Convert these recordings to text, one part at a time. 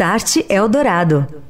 Start Eldorado.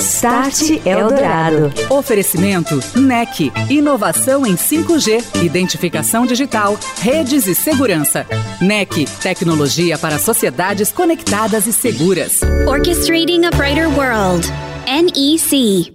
Start Eldorado. Oferecimento NEC. Inovação em 5G, identificação digital, redes e segurança. NEC. Tecnologia para sociedades conectadas e seguras. Orchestrating a Brighter World. NEC.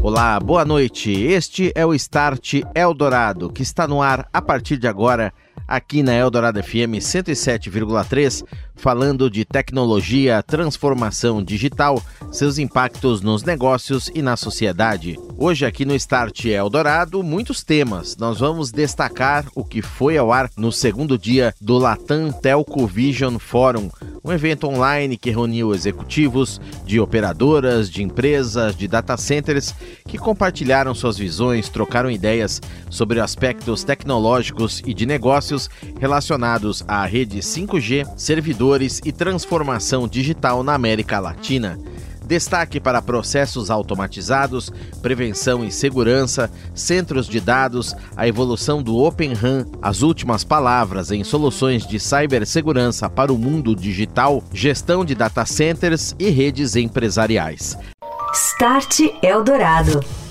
Olá, boa noite. Este é o Start Eldorado, que está no ar a partir de agora aqui na Eldorado FM 107,3, falando de tecnologia, transformação digital, seus impactos nos negócios e na sociedade. Hoje aqui no Start Eldorado, muitos temas. Nós vamos destacar o que foi ao ar no segundo dia do Latam Telco Vision Forum, um evento online que reuniu executivos de operadoras, de empresas, de data centers que compartilharam suas visões, trocaram ideias sobre aspectos tecnológicos e de negócios relacionados à rede 5G, servidores e transformação digital na América Latina. Destaque para processos automatizados, prevenção e segurança, centros de dados, a evolução do Open RAN, as últimas palavras em soluções de cibersegurança para o mundo digital, gestão de data centers e redes empresariais. Start Eldorado.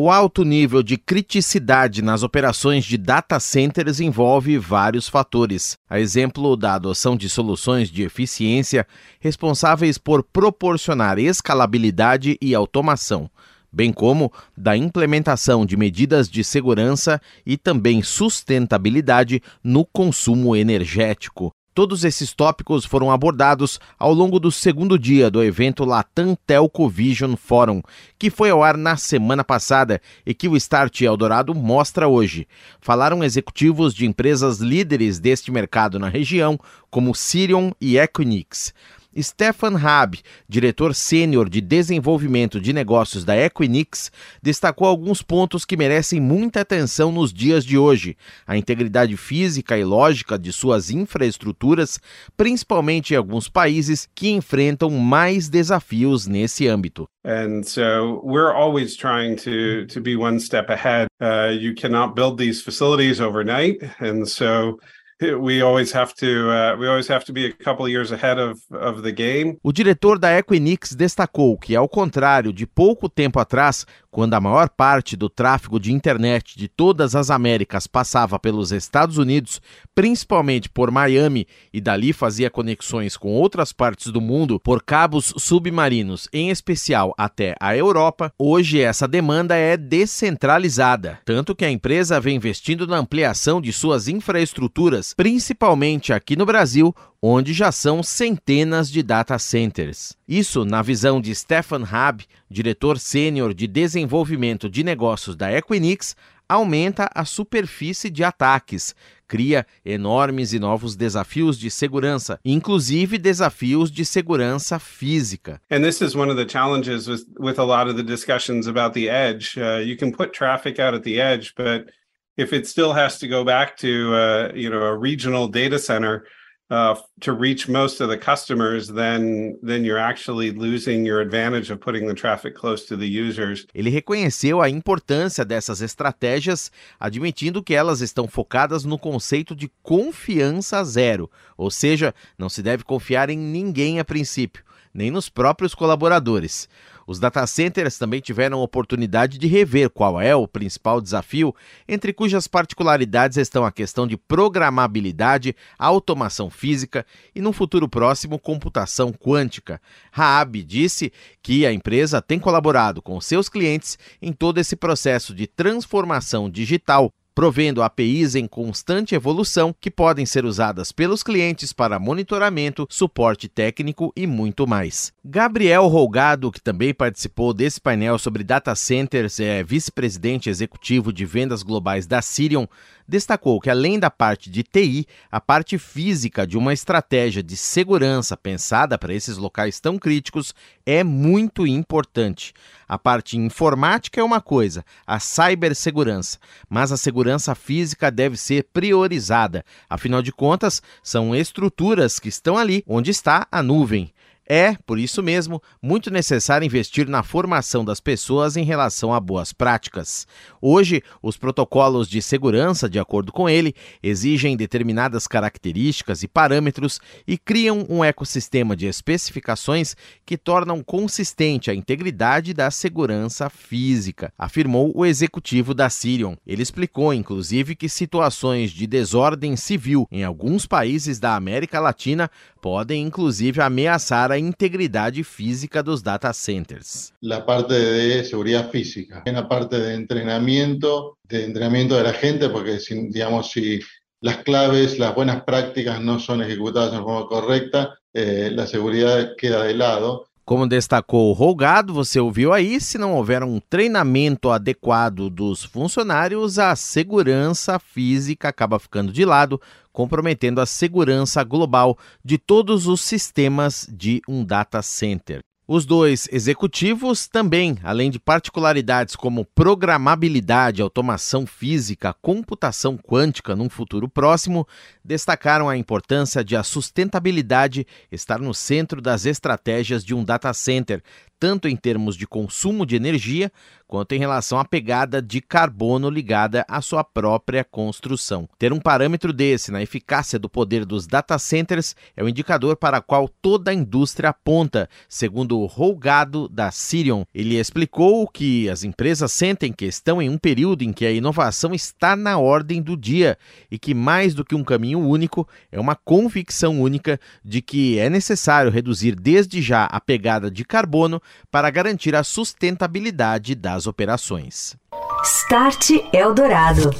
O alto nível de criticidade nas operações de data centers envolve vários fatores, a exemplo da adoção de soluções de eficiência responsáveis por proporcionar escalabilidade e automação, bem como da implementação de medidas de segurança e também sustentabilidade no consumo energético. Todos esses tópicos foram abordados ao longo do segundo dia do evento Latam Telco Vision Forum, que foi ao ar na semana passada e que o Start Eldorado mostra hoje. Falaram executivos de empresas líderes deste mercado na região, como Sirion e Equinix. Stefan Raab, diretor sênior de desenvolvimento de negócios da Equinix, destacou alguns pontos que merecem muita atenção nos dias de hoje: a integridade física e lógica de suas infraestruturas, principalmente em alguns países que enfrentam mais desafios nesse âmbito. And so we're always trying to to be one step ahead. Uh, you cannot build these facilities overnight, and so we always have to uh, we always have to be a couple years ahead of, of the game. O diretor da Equinix destacou que, ao contrário de pouco tempo atrás, quando a maior parte do tráfego de internet de todas as Américas passava pelos Estados Unidos, principalmente por Miami, e dali fazia conexões com outras partes do mundo por cabos submarinos, em especial até a Europa, hoje essa demanda é descentralizada, tanto que a empresa vem investindo na ampliação de suas infraestruturas, principalmente aqui no Brasil, onde já são centenas de data centers. Isso, na visão de Stefan Hab, diretor sênior de desenvolvimento de negócios da Equinix, aumenta a superfície de ataques, cria enormes e novos desafios de segurança, inclusive desafios de segurança física. And this is one of the challenges with, with a lot of the discussions about the edge. Uh, you can put traffic out at the edge, but if it still has to go back to uh, you know a regional data center, uh, to reach most of the customers, then then you're actually losing your advantage of putting the traffic close to the users. Ele reconheceu a importância dessas estratégias, admitindo que elas estão focadas no conceito de confiança zero, ou seja, não se deve confiar em ninguém a princípio, nem nos próprios colaboradores. Os data centers também tiveram oportunidade de rever qual é o principal desafio, entre cujas particularidades estão a questão de programabilidade, automação física e, num futuro próximo, computação quântica. Raab disse que a empresa tem colaborado com seus clientes em todo esse processo de transformação digital provendo APIs em constante evolução que podem ser usadas pelos clientes para monitoramento, suporte técnico e muito mais. Gabriel Rolgado, que também participou desse painel sobre data centers, é vice-presidente executivo de vendas globais da Sirion, destacou que, além da parte de TI, a parte física de uma estratégia de segurança pensada para esses locais tão críticos é muito importante. A parte informática é uma coisa, a cibersegurança, mas a segurança física deve ser priorizada. Afinal de contas, são estruturas que estão ali onde está a nuvem. É, por isso mesmo, muito necessário investir na formação das pessoas em relação a boas práticas. Hoje, os protocolos de segurança, de acordo com ele, exigem determinadas características e parâmetros e criam um ecossistema de especificações que tornam consistente a integridade da segurança física, afirmou o executivo da Sirion. Ele explicou, inclusive, que situações de desordem civil em alguns países da América Latina podem, inclusive, ameaçar a integridade física dos data centers. La parte de seguridad física, en la parte de entrenamiento, de entrenamiento de la gente, porque si, digamos, si las claves, las buenas prácticas no son ejecutadas de forma correcta, eh, la seguridad queda de lado. Como destacou o Rolgado, você ouviu aí, se não houver um treinamento adequado dos funcionários, a segurança física acaba ficando de lado, comprometendo a segurança global de todos os sistemas de um data center. Os dois executivos também, além de particularidades como programabilidade, automação física, computação quântica num futuro próximo, destacaram a importância de a sustentabilidade estar no centro das estratégias de um data center, tanto em termos de consumo de energia, quanto em relação à pegada de carbono ligada à sua própria construção. Ter um parâmetro desse na eficácia do poder dos data centers é o indicador para qual toda a indústria aponta, segundo o Rolgado da Sirion. Ele explicou que as empresas sentem que estão em um período em que a inovação está na ordem do dia e que mais do que um caminho único, é uma convicção única de que é necessário reduzir desde já a pegada de carbono para garantir a sustentabilidade das operações. Start Eldorado.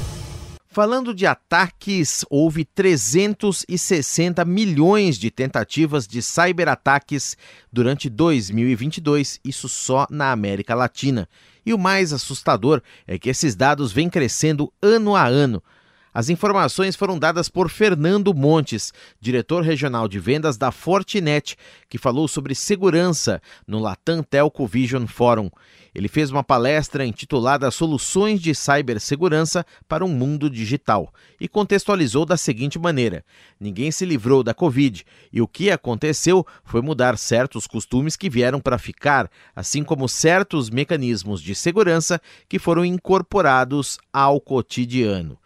Falando de ataques, houve 360 milhões de tentativas de cyberataques durante 2022, isso só na América Latina. E o mais assustador é que esses dados vêm crescendo ano a ano. As informações foram dadas por Fernando Montes, diretor regional de vendas da Fortinet, que falou sobre segurança no Latam Telco Vision Forum. Ele fez uma palestra intitulada Soluções de Cibersegurança para um Mundo Digital e contextualizou da seguinte maneira: ninguém se livrou da Covid e o que aconteceu foi mudar certos costumes que vieram para ficar, assim como certos mecanismos de segurança que foram incorporados ao cotidiano.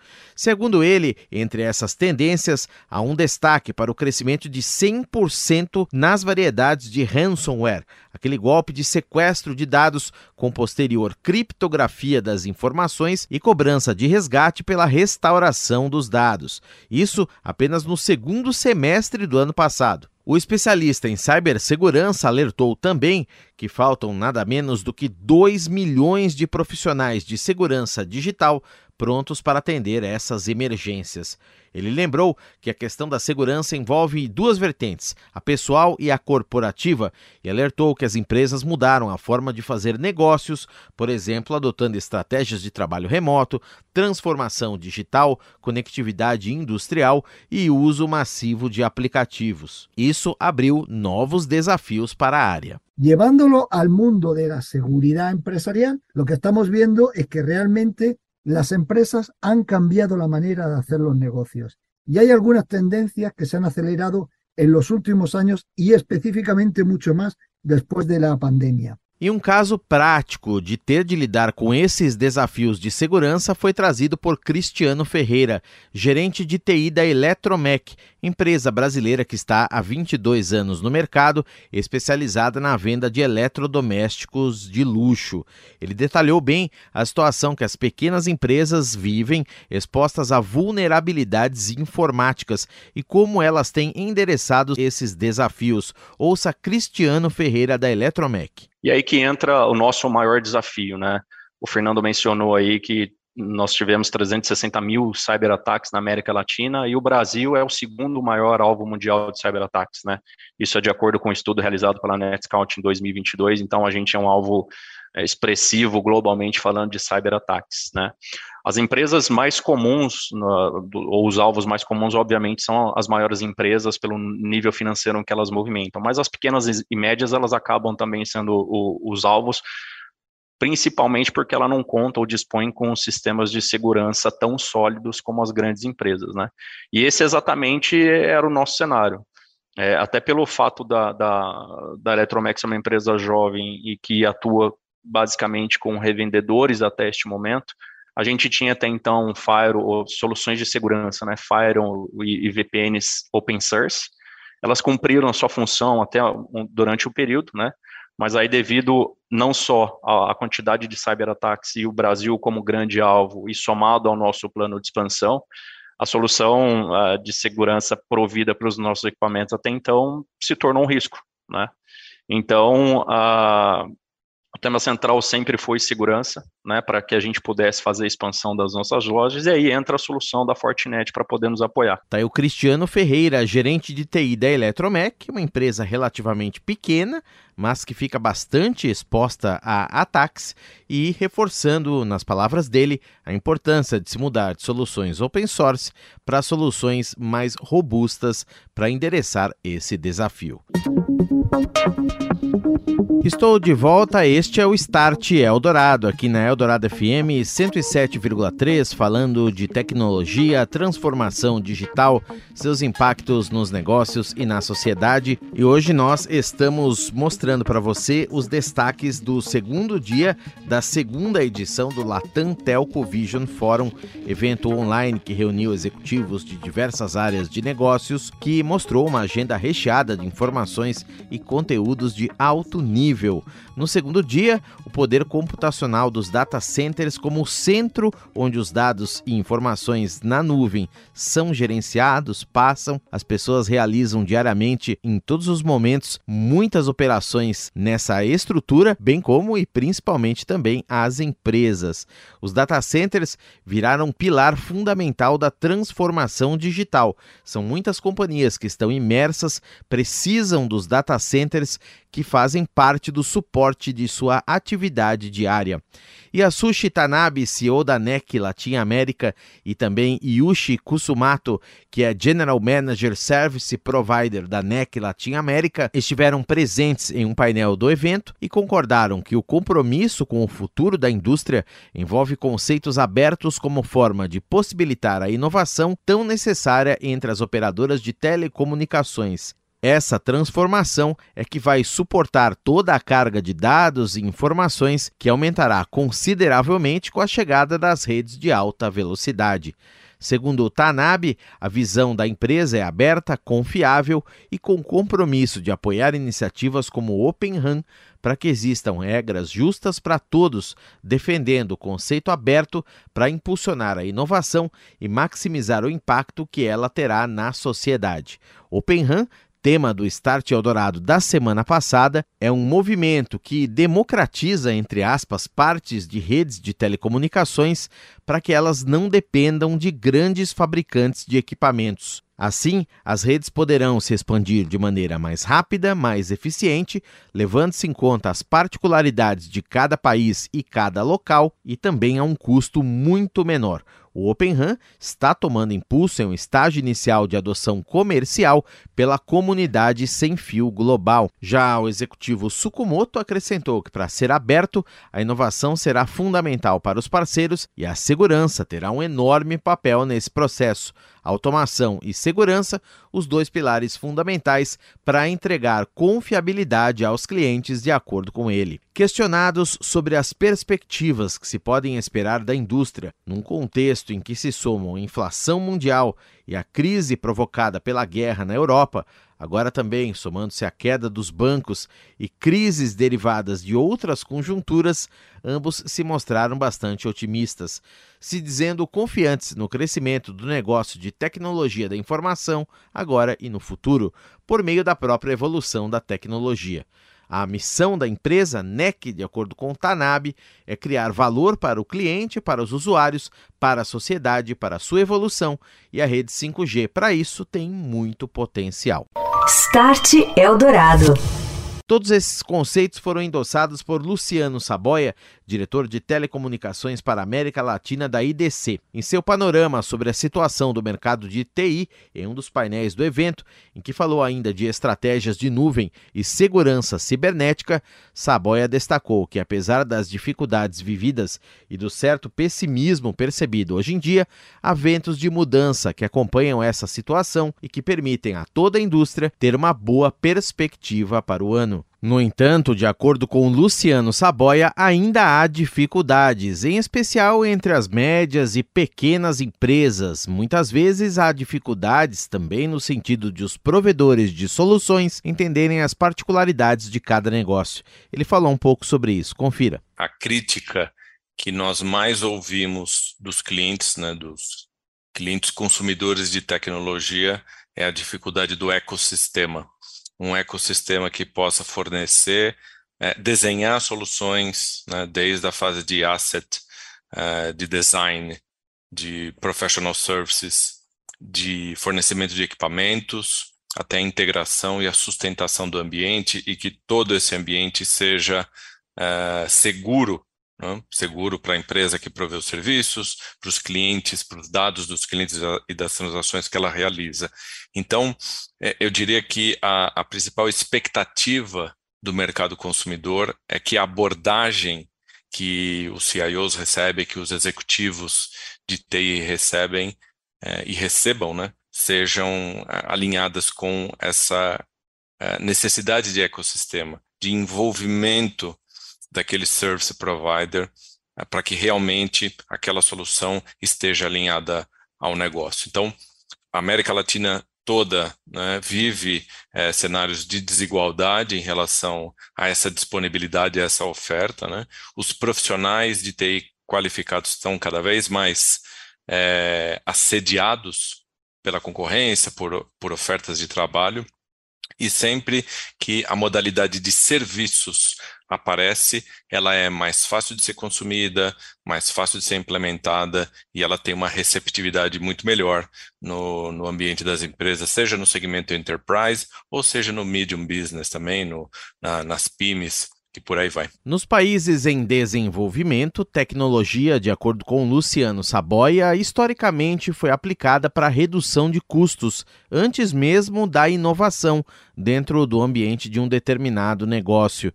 Segundo ele, entre essas tendências, há um destaque para o crescimento de 100% nas variedades de ransomware, aquele golpe de sequestro de dados com posterior criptografia das informações e cobrança de resgate pela restauração dos dados. Isso apenas no segundo semestre do ano passado. O especialista em cibersegurança alertou também que faltam nada menos do que 2 milhões de profissionais de segurança digital prontos para atender essas emergências. Ele lembrou que a questão da segurança envolve duas vertentes, a pessoal e a corporativa, e alertou que as empresas mudaram a forma de fazer negócios, por exemplo, adotando estratégias de trabalho remoto, transformação digital, conectividade industrial e uso massivo de aplicativos. Isso abriu novos desafios para a área. Llevándolo al mundo de la seguridad empresarial, lo que estamos viendo es que realmente las empresas han cambiado la manera de hacer los negocios y hay algunas tendencias que se han acelerado en los últimos años y específicamente mucho más después de la pandemia. E um caso prático de ter de lidar com esses desafios de segurança foi trazido por Cristiano Ferreira, gerente de TI da Eletromec, empresa brasileira que está há 22 anos no mercado, especializada na venda de eletrodomésticos de luxo. Ele detalhou bem a situação que as pequenas empresas vivem expostas a vulnerabilidades informáticas e como elas têm endereçado esses desafios. Ouça Cristiano Ferreira da Eletromec. E aí que entra o nosso maior desafio, né? O Fernando mencionou aí que nós tivemos 360 mil cyberataques na América Latina e o Brasil é o segundo maior alvo mundial de cyberataques, né? Isso é de acordo com um estudo realizado pela NetScout em 2022, então a gente é um alvo é, expressivo globalmente falando de cyberataques, né? As empresas mais comuns, ou os alvos mais comuns, obviamente, são as maiores empresas pelo nível financeiro que elas movimentam, mas as pequenas e médias, elas acabam também sendo os alvos, principalmente porque ela não conta ou dispõe com sistemas de segurança tão sólidos como as grandes empresas, né? E esse exatamente era o nosso cenário. É, até pelo fato da, da, da Eletromex ser uma empresa jovem e que atua basicamente com revendedores até este momento, a gente tinha até então Firewall, soluções de segurança, né, Firewall e, e VPNs open source, elas cumpriram a sua função até um, durante o período, né, mas aí devido não só à quantidade de cyberataques e o Brasil como grande alvo e somado ao nosso plano de expansão, a solução uh, de segurança provida para os nossos equipamentos até então se tornou um risco, né? Então, uh, o tema central sempre foi segurança, né, para que a gente pudesse fazer a expansão das nossas lojas, e aí entra a solução da Fortinet para poder nos apoiar. Tá aí o Cristiano Ferreira, gerente de TI da Eletromec, uma empresa relativamente pequena, mas que fica bastante exposta a ataques e reforçando, nas palavras dele, a importância de se mudar de soluções open source para soluções mais robustas para endereçar esse desafio. Estou de volta, este é o Start Eldorado, aqui na Eldorado FM 107,3, falando de tecnologia, transformação digital, seus impactos nos negócios e na sociedade. E hoje nós estamos mostrando para você os destaques do segundo dia da segunda edição do Latam Telco Vision Forum, evento online que reuniu executivos de diversas áreas de negócios, que mostrou uma agenda recheada de informações e conteúdos de alto nível nível. No segundo dia, o poder computacional dos data centers como centro onde os dados e informações na nuvem são gerenciados, passam, as pessoas realizam diariamente em todos os momentos muitas operações nessa estrutura, bem como e principalmente também as empresas. Os data centers viraram um pilar fundamental da transformação digital. São muitas companhias que estão imersas, precisam dos data centers que fazem parte do suporte de sua atividade diária. E a Sushi Tanabe, CEO da NEC Latin América, e também Yushi Kusumato, que é General Manager Service Provider da NEC Latin América, estiveram presentes em um painel do evento e concordaram que o compromisso com o futuro da indústria envolve conceitos abertos como forma de possibilitar a inovação tão necessária entre as operadoras de telecomunicações essa transformação é que vai suportar toda a carga de dados e informações que aumentará consideravelmente com a chegada das redes de alta velocidade. Segundo o Tanabe, a visão da empresa é aberta, confiável e com compromisso de apoiar iniciativas como o Open RAN para que existam regras justas para todos, defendendo o conceito aberto para impulsionar a inovação e maximizar o impacto que ela terá na sociedade. Open RAN tema do Start Eldorado da semana passada é um movimento que democratiza, entre aspas, partes de redes de telecomunicações para que elas não dependam de grandes fabricantes de equipamentos. Assim, as redes poderão se expandir de maneira mais rápida, mais eficiente, levando-se em conta as particularidades de cada país e cada local e também a um custo muito menor. O Open RAN está tomando impulso em um estágio inicial de adoção comercial pela comunidade sem fio global. Já o executivo Sukumoto acrescentou que, para ser aberto, a inovação será fundamental para os parceiros e a segurança terá um enorme papel nesse processo automação e segurança, os dois pilares fundamentais para entregar confiabilidade aos clientes de acordo com ele. Questionados sobre as perspectivas que se podem esperar da indústria num contexto em que se somam inflação mundial e a crise provocada pela guerra na Europa, Agora também, somando-se à queda dos bancos e crises derivadas de outras conjunturas, ambos se mostraram bastante otimistas, se dizendo confiantes no crescimento do negócio de tecnologia da informação, agora e no futuro, por meio da própria evolução da tecnologia. A missão da empresa NEC, de acordo com o Tanab, é criar valor para o cliente, para os usuários, para a sociedade, para a sua evolução e a rede 5G, para isso, tem muito potencial. Start Eldorado. Todos esses conceitos foram endossados por Luciano Saboia, diretor de telecomunicações para a América Latina da IDC. Em seu panorama sobre a situação do mercado de TI, em um dos painéis do evento, em que falou ainda de estratégias de nuvem e segurança cibernética, Saboia destacou que, apesar das dificuldades vividas e do certo pessimismo percebido hoje em dia, há ventos de mudança que acompanham essa situação e que permitem a toda a indústria ter uma boa perspectiva para o ano. No entanto, de acordo com Luciano Saboia, ainda há dificuldades, em especial entre as médias e pequenas empresas. Muitas vezes há dificuldades também no sentido de os provedores de soluções entenderem as particularidades de cada negócio. Ele falou um pouco sobre isso. Confira. A crítica que nós mais ouvimos dos clientes, né, dos clientes consumidores de tecnologia, é a dificuldade do ecossistema um ecossistema que possa fornecer, é, desenhar soluções, né, desde a fase de asset, uh, de design, de professional services, de fornecimento de equipamentos, até a integração e a sustentação do ambiente e que todo esse ambiente seja uh, seguro né? seguro para a empresa que provê os serviços, para os clientes, para os dados dos clientes e das transações que ela realiza. Então, é, eu diria que a, a principal expectativa do mercado consumidor é que a abordagem que os CIOs recebem, que os executivos de TI recebem é, e recebam, né, sejam é, alinhadas com essa necessidade de ecossistema, de envolvimento daquele service provider eh, para que realmente aquela solução esteja alinhada ao negócio. Então, a América Latina toda né, vive é, cenários de desigualdade em relação a essa disponibilidade, a essa oferta. Né? Os profissionais de TI qualificados estão cada vez mais é, assediados pela concorrência, por, por ofertas de trabalho, e sempre que a modalidade de serviços aparece, ela é mais fácil de ser consumida, mais fácil de ser implementada e ela tem uma receptividade muito melhor no, no ambiente das empresas, seja no segmento enterprise ou seja no medium business também, no, na, nas PYMEs e por aí vai. Nos países em desenvolvimento, tecnologia, de acordo com Luciano Saboia, historicamente foi aplicada para redução de custos, antes mesmo da inovação dentro do ambiente de um determinado negócio.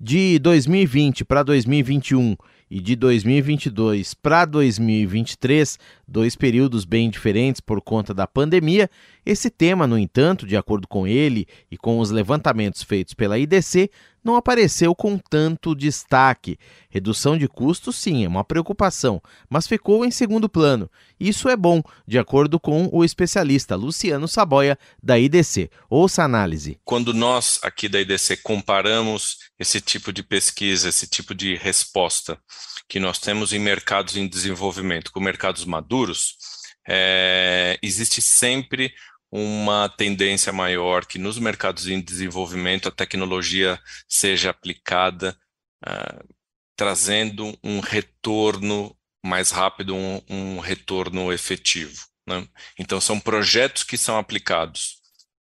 De 2020 para 2021 e de 2022 para 2023, dois períodos bem diferentes por conta da pandemia, esse tema, no entanto, de acordo com ele e com os levantamentos feitos pela IDC, não apareceu com tanto destaque. Redução de custos, sim, é uma preocupação, mas ficou em segundo plano. Isso é bom, de acordo com o especialista Luciano Saboia, da IDC. Ouça a análise. Quando nós aqui da IDC comparamos esse tipo de pesquisa, esse tipo de resposta que nós temos em mercados em desenvolvimento com mercados maduros, é, existe sempre uma tendência maior que nos mercados em desenvolvimento a tecnologia seja aplicada, uh, trazendo um retorno mais rápido, um, um retorno efetivo. Né? Então, são projetos que são aplicados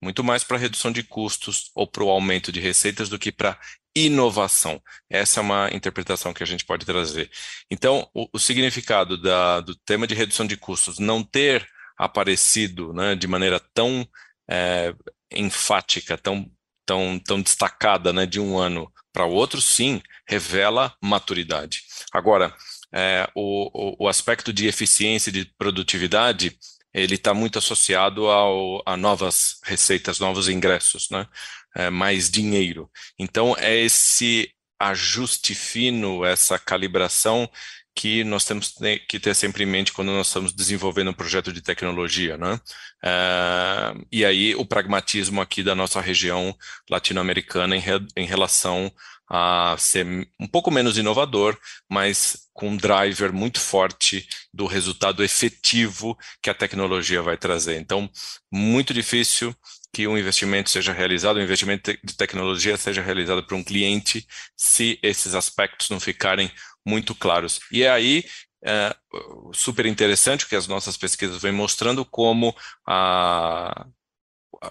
muito mais para redução de custos ou para o aumento de receitas do que para inovação. Essa é uma interpretação que a gente pode trazer. Então, o, o significado da, do tema de redução de custos não ter aparecido né, de maneira tão é, enfática, tão, tão, tão destacada né, de um ano para o outro, sim, revela maturidade. Agora, é, o, o, aspecto de eficiência e de produtividade, ele está muito associado ao, a novas receitas, novos ingressos, né? É, mais dinheiro. Então, é esse ajuste fino, essa calibração que nós temos que ter sempre em mente quando nós estamos desenvolvendo um projeto de tecnologia, né? Uh, e aí o pragmatismo aqui da nossa região latino-americana em, re, em relação a ser um pouco menos inovador, mas com um driver muito forte do resultado efetivo que a tecnologia vai trazer. Então, muito difícil que o investimento seja realizado, o investimento de tecnologia seja realizado para um cliente, se esses aspectos não ficarem muito claros. E é aí é, super interessante que as nossas pesquisas vêm mostrando como a,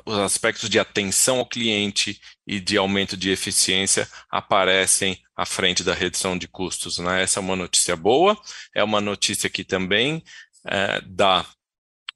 os aspectos de atenção ao cliente e de aumento de eficiência aparecem à frente da redução de custos. Né? Essa é uma notícia boa, é uma notícia que também é, dá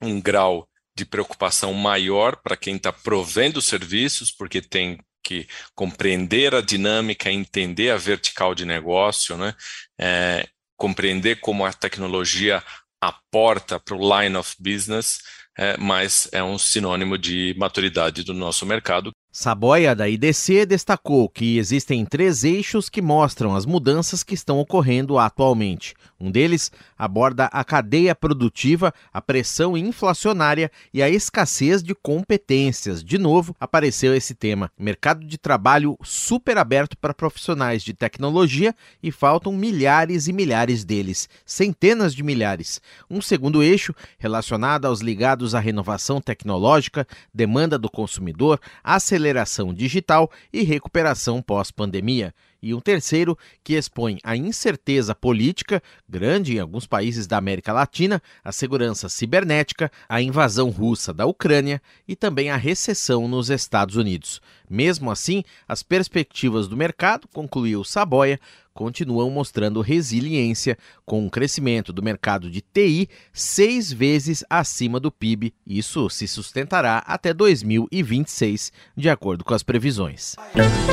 um grau de preocupação maior para quem está provendo serviços, porque tem que compreender a dinâmica, entender a vertical de negócio, né? É, compreender como a tecnologia aporta para o line of business, é, mas é um sinônimo de maturidade do nosso mercado Saboia, da IDC, destacou que existem três eixos que mostram as mudanças que estão ocorrendo atualmente. Um deles aborda a cadeia produtiva, a pressão inflacionária e a escassez de competências. De novo, apareceu esse tema. Mercado de trabalho super aberto para profissionais de tecnologia e faltam milhares e milhares deles, centenas de milhares. Um segundo eixo, relacionado aos ligados à renovação tecnológica, demanda do consumidor, aceleração aceleração digital e recuperação pós-pandemia. E um terceiro que expõe a incerteza política, grande em alguns países da América Latina, a segurança cibernética, a invasão russa da Ucrânia e também a recessão nos Estados Unidos. Mesmo assim, as perspectivas do mercado, concluiu Saboia, continuam mostrando resiliência, com um crescimento do mercado de TI seis vezes acima do PIB. Isso se sustentará até 2026, de acordo com as previsões.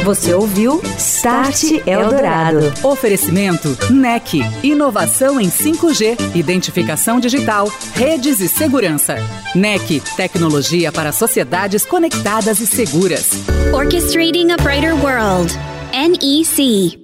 Você ouviu Start Eldorado. Oferecimento NEC. Inovação em 5G, identificação digital, redes e segurança. NEC. Tecnologia para sociedades conectadas e seguras. Orchestrating a Brighter World. NEC.